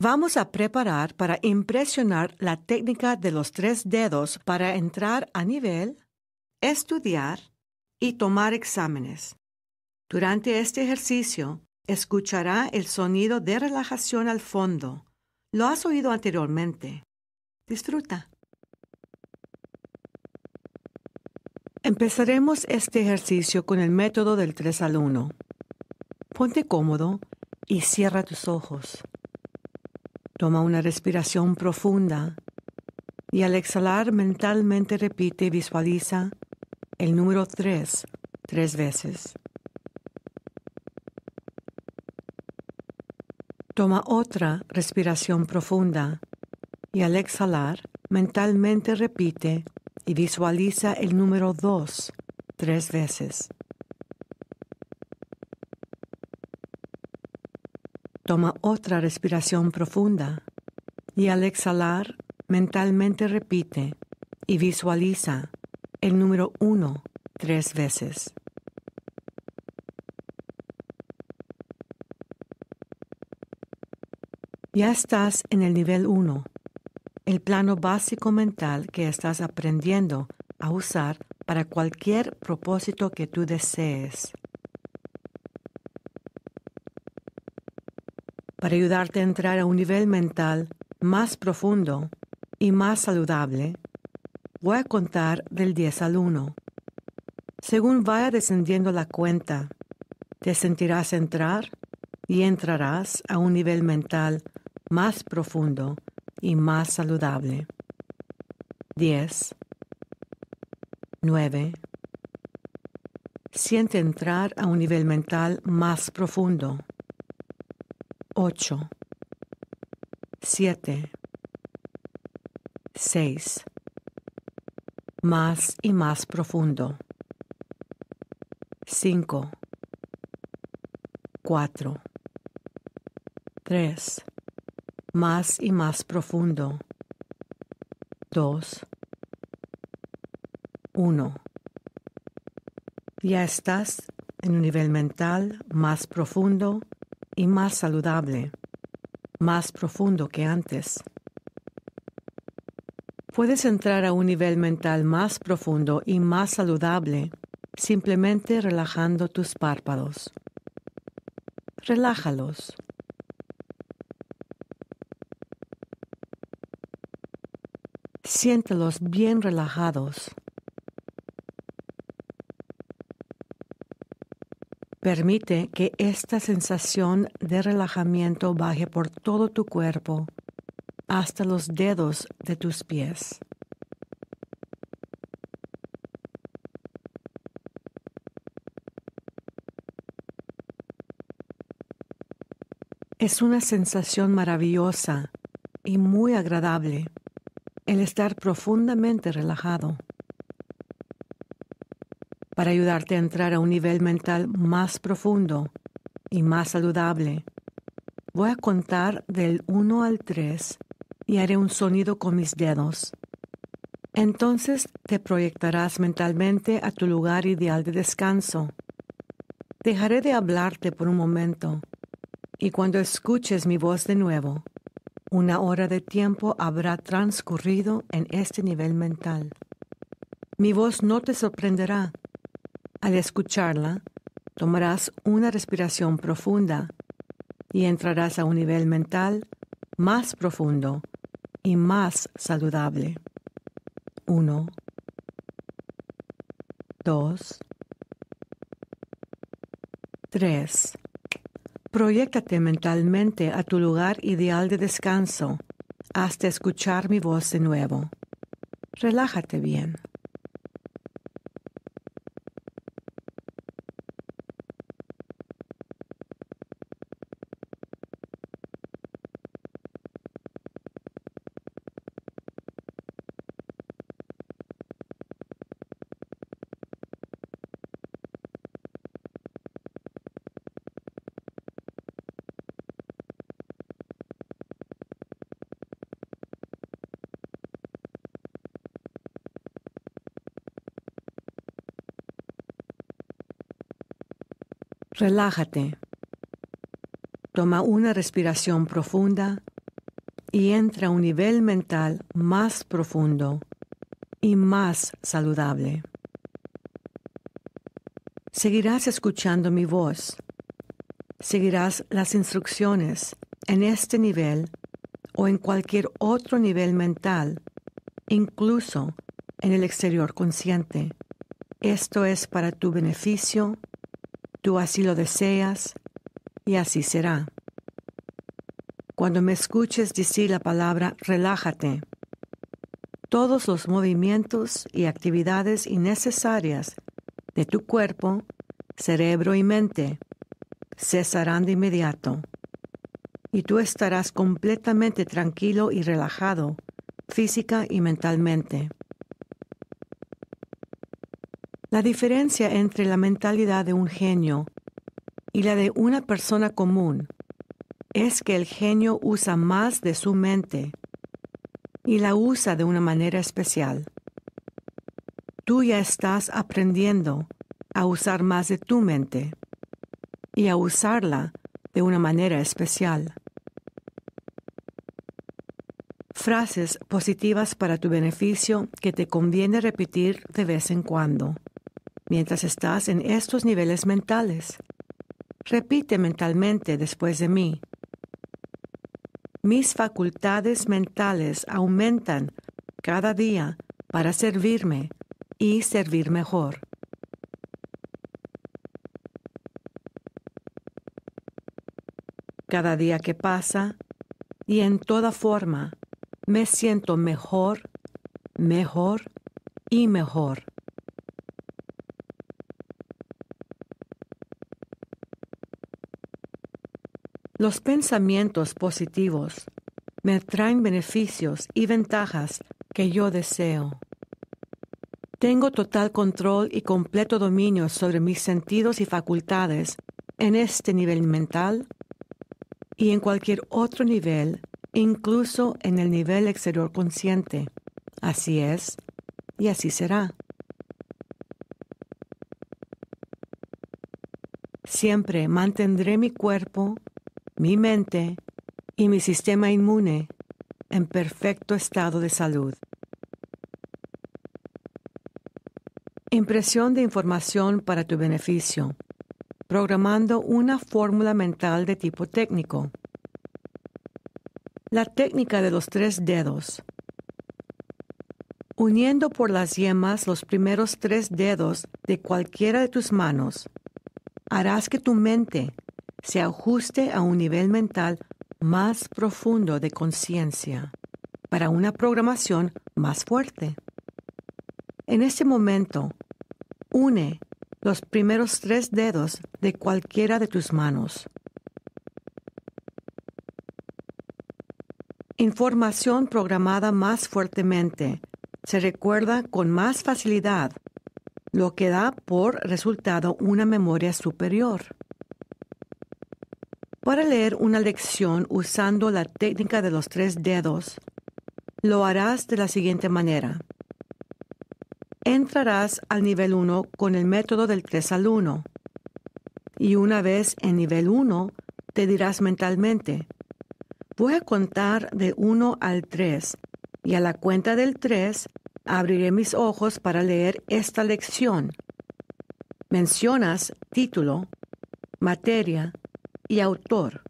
Vamos a preparar para impresionar la técnica de los tres dedos para entrar a nivel, estudiar y tomar exámenes. Durante este ejercicio, escuchará el sonido de relajación al fondo. Lo has oído anteriormente. Disfruta. Empezaremos este ejercicio con el método del 3 al 1. Ponte cómodo y cierra tus ojos. Toma una respiración profunda y al exhalar mentalmente repite y visualiza el número 3 tres veces. Toma otra respiración profunda y al exhalar mentalmente repite y visualiza el número 2 tres veces. Toma otra respiración profunda y al exhalar mentalmente repite y visualiza el número 1 tres veces. Ya estás en el nivel 1 el plano básico mental que estás aprendiendo a usar para cualquier propósito que tú desees. Para ayudarte a entrar a un nivel mental más profundo y más saludable, voy a contar del 10 al 1. Según vaya descendiendo la cuenta, te sentirás entrar y entrarás a un nivel mental más profundo y más saludable. 10. 9. Siente entrar a un nivel mental más profundo. 8. 7. 6. Más y más profundo. 5. 4. 3 más y más profundo. 2. 1. Ya estás en un nivel mental más profundo y más saludable, más profundo que antes. Puedes entrar a un nivel mental más profundo y más saludable simplemente relajando tus párpados. Relájalos Siéntelos bien relajados. Permite que esta sensación de relajamiento baje por todo tu cuerpo hasta los dedos de tus pies. Es una sensación maravillosa y muy agradable el estar profundamente relajado. Para ayudarte a entrar a un nivel mental más profundo y más saludable, voy a contar del 1 al 3 y haré un sonido con mis dedos. Entonces te proyectarás mentalmente a tu lugar ideal de descanso. Dejaré de hablarte por un momento y cuando escuches mi voz de nuevo, una hora de tiempo habrá transcurrido en este nivel mental. Mi voz no te sorprenderá. Al escucharla, tomarás una respiración profunda y entrarás a un nivel mental más profundo y más saludable. Uno, dos, tres. Proyéctate mentalmente a tu lugar ideal de descanso hasta escuchar mi voz de nuevo. Relájate bien. Relájate. Toma una respiración profunda y entra a un nivel mental más profundo y más saludable. Seguirás escuchando mi voz. Seguirás las instrucciones en este nivel o en cualquier otro nivel mental, incluso en el exterior consciente. Esto es para tu beneficio, tú así lo deseas y así será. Cuando me escuches decir la palabra relájate, todos los movimientos y actividades innecesarias de tu cuerpo, cerebro y mente cesarán de inmediato y tú estarás completamente tranquilo y relajado física y mentalmente. La diferencia entre la mentalidad de un genio y la de una persona común es que el genio usa más de su mente y la usa de una manera especial. Tú ya estás aprendiendo a usar más de tu mente y a usarla de una manera especial. Frases positivas para tu beneficio que te conviene repetir de vez en cuando mientras estás en estos niveles mentales. Repite mentalmente después de mí. Mis facultades mentales aumentan cada día para servirme y servir mejor. Cada día que pasa y en toda forma me siento mejor, mejor y mejor. Los pensamientos positivos me traen beneficios y ventajas que yo deseo. Tengo total control y completo dominio sobre mis sentidos y facultades en este nivel mental y en cualquier otro nivel, incluso en el nivel exterior consciente. Así es y así será. Siempre mantendré mi cuerpo mi mente y mi sistema inmune en perfecto estado de salud. Impresión de información para tu beneficio. Programando una fórmula mental de tipo técnico. La técnica de los tres dedos. Uniendo por las yemas los primeros tres dedos de cualquiera de tus manos, harás que tu mente se ajuste a un nivel mental más profundo de conciencia para una programación más fuerte. En este momento, une los primeros tres dedos de cualquiera de tus manos. Información programada más fuertemente se recuerda con más facilidad, lo que da por resultado una memoria superior. Para leer una lección usando la técnica de los tres dedos, lo harás de la siguiente manera. Entrarás al nivel 1 con el método del 3 al 1. Y una vez en nivel 1, te dirás mentalmente, voy a contar de 1 al 3 y a la cuenta del 3 abriré mis ojos para leer esta lección. Mencionas título, materia, y autor.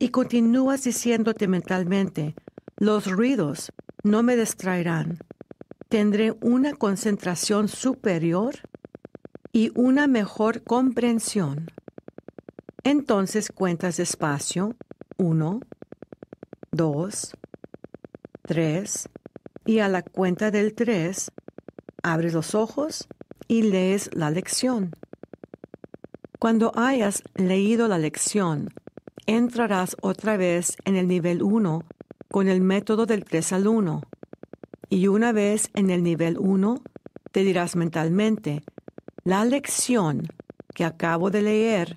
Y continúas diciéndote mentalmente, los ruidos no me distraerán. Tendré una concentración superior y una mejor comprensión. Entonces cuentas despacio, uno, dos, tres, y a la cuenta del tres, abres los ojos y lees la lección. Cuando hayas leído la lección, entrarás otra vez en el nivel 1 con el método del 3 al 1. Y una vez en el nivel 1, te dirás mentalmente, la lección que acabo de leer,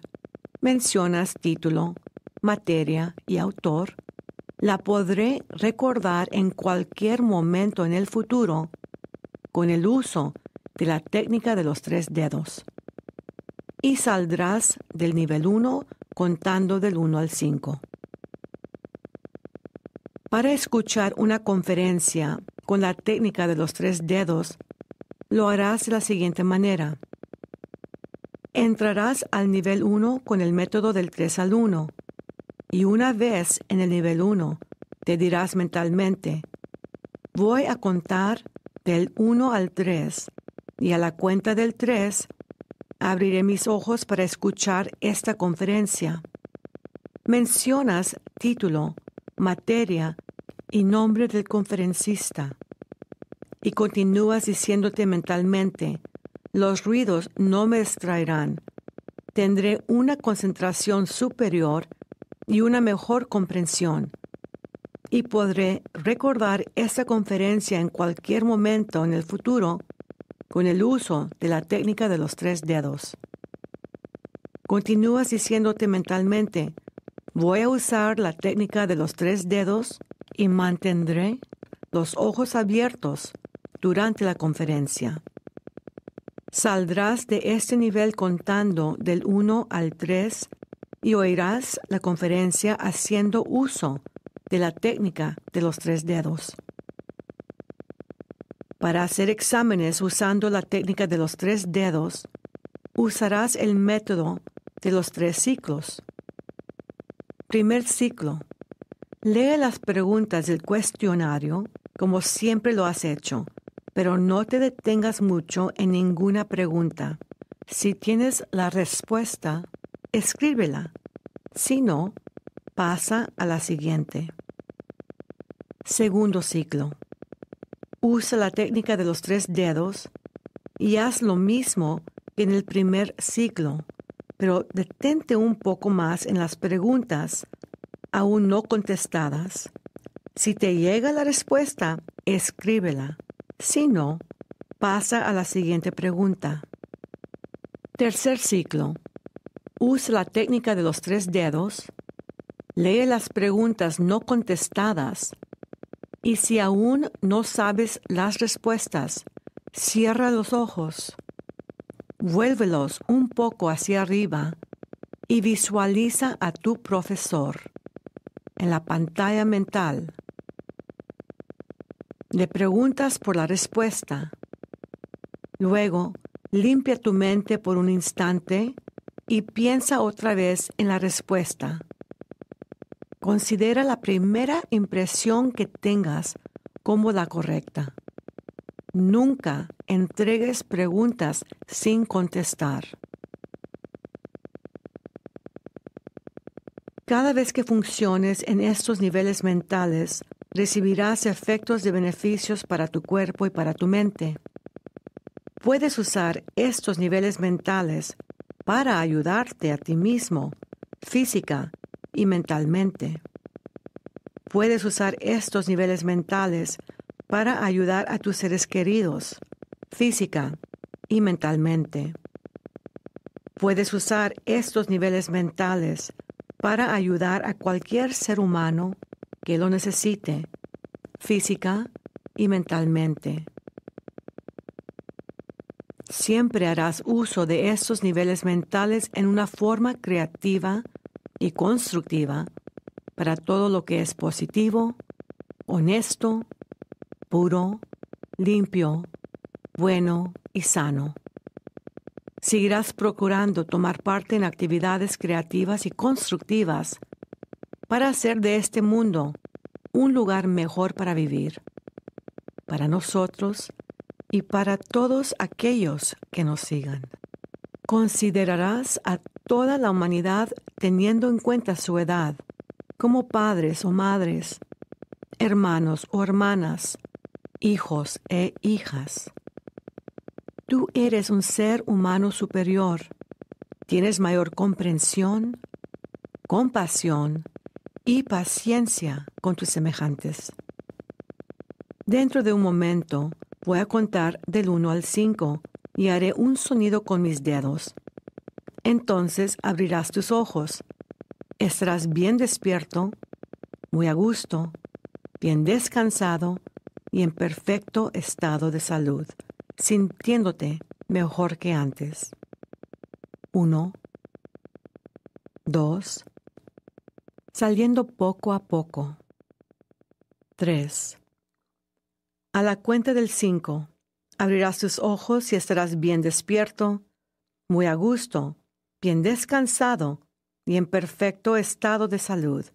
mencionas título, materia y autor, la podré recordar en cualquier momento en el futuro con el uso de la técnica de los tres dedos y saldrás del nivel 1 contando del 1 al 5. Para escuchar una conferencia con la técnica de los tres dedos, lo harás de la siguiente manera. Entrarás al nivel 1 con el método del 3 al 1 y una vez en el nivel 1 te dirás mentalmente, voy a contar del 1 al 3 y a la cuenta del 3 abriré mis ojos para escuchar esta conferencia. Mencionas título, materia y nombre del conferencista. Y continúas diciéndote mentalmente, los ruidos no me extraerán. Tendré una concentración superior y una mejor comprensión. Y podré recordar esta conferencia en cualquier momento en el futuro con el uso de la técnica de los tres dedos. Continúas diciéndote mentalmente, voy a usar la técnica de los tres dedos y mantendré los ojos abiertos durante la conferencia. Saldrás de este nivel contando del 1 al 3 y oirás la conferencia haciendo uso de la técnica de los tres dedos. Para hacer exámenes usando la técnica de los tres dedos, usarás el método de los tres ciclos. Primer ciclo. Lee las preguntas del cuestionario como siempre lo has hecho, pero no te detengas mucho en ninguna pregunta. Si tienes la respuesta, escríbela. Si no, pasa a la siguiente. Segundo ciclo. Usa la técnica de los tres dedos y haz lo mismo que en el primer ciclo, pero detente un poco más en las preguntas aún no contestadas. Si te llega la respuesta, escríbela. Si no, pasa a la siguiente pregunta. Tercer ciclo. Usa la técnica de los tres dedos. Lee las preguntas no contestadas. Y si aún no sabes las respuestas, cierra los ojos. Vuélvelos un poco hacia arriba y visualiza a tu profesor en la pantalla mental. Le preguntas por la respuesta. Luego, limpia tu mente por un instante y piensa otra vez en la respuesta. Considera la primera impresión que tengas como la correcta. Nunca entregues preguntas sin contestar. Cada vez que funciones en estos niveles mentales, recibirás efectos de beneficios para tu cuerpo y para tu mente. Puedes usar estos niveles mentales para ayudarte a ti mismo, física y mentalmente. Puedes usar estos niveles mentales para ayudar a tus seres queridos, física y mentalmente. Puedes usar estos niveles mentales para ayudar a cualquier ser humano que lo necesite, física y mentalmente. Siempre harás uso de estos niveles mentales en una forma creativa y constructiva para todo lo que es positivo, honesto, puro, limpio, bueno y sano. Seguirás procurando tomar parte en actividades creativas y constructivas para hacer de este mundo un lugar mejor para vivir, para nosotros y para todos aquellos que nos sigan. Considerarás a toda la humanidad teniendo en cuenta su edad, como padres o madres, hermanos o hermanas, hijos e hijas. Tú eres un ser humano superior. Tienes mayor comprensión, compasión y paciencia con tus semejantes. Dentro de un momento voy a contar del 1 al 5 y haré un sonido con mis dedos. Entonces abrirás tus ojos. Estarás bien despierto, muy a gusto, bien descansado y en perfecto estado de salud sintiéndote mejor que antes. Uno, dos, saliendo poco a poco. 3. A la cuenta del 5, abrirás tus ojos y estarás bien despierto, muy a gusto, bien descansado y en perfecto estado de salud,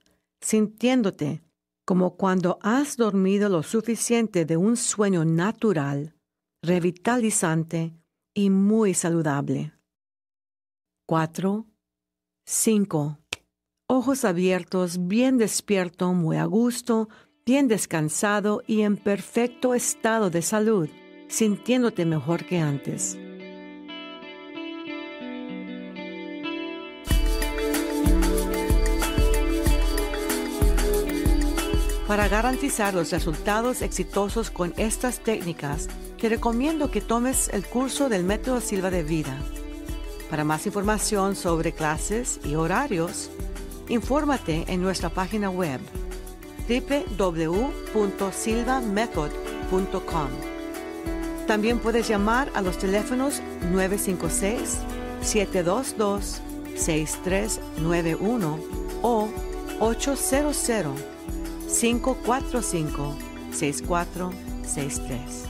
sintiéndote como cuando has dormido lo suficiente de un sueño natural, revitalizante y muy saludable. 4. 5. Ojos abiertos, bien despierto, muy a gusto, bien descansado y en perfecto estado de salud, sintiéndote mejor que antes. Para garantizar los resultados exitosos con estas técnicas, te recomiendo que tomes el curso del método Silva de Vida. Para más información sobre clases y horarios, infórmate en nuestra página web www.silvamethod.com. También puedes llamar a los teléfonos 956-722-6391 o 800 545-6463.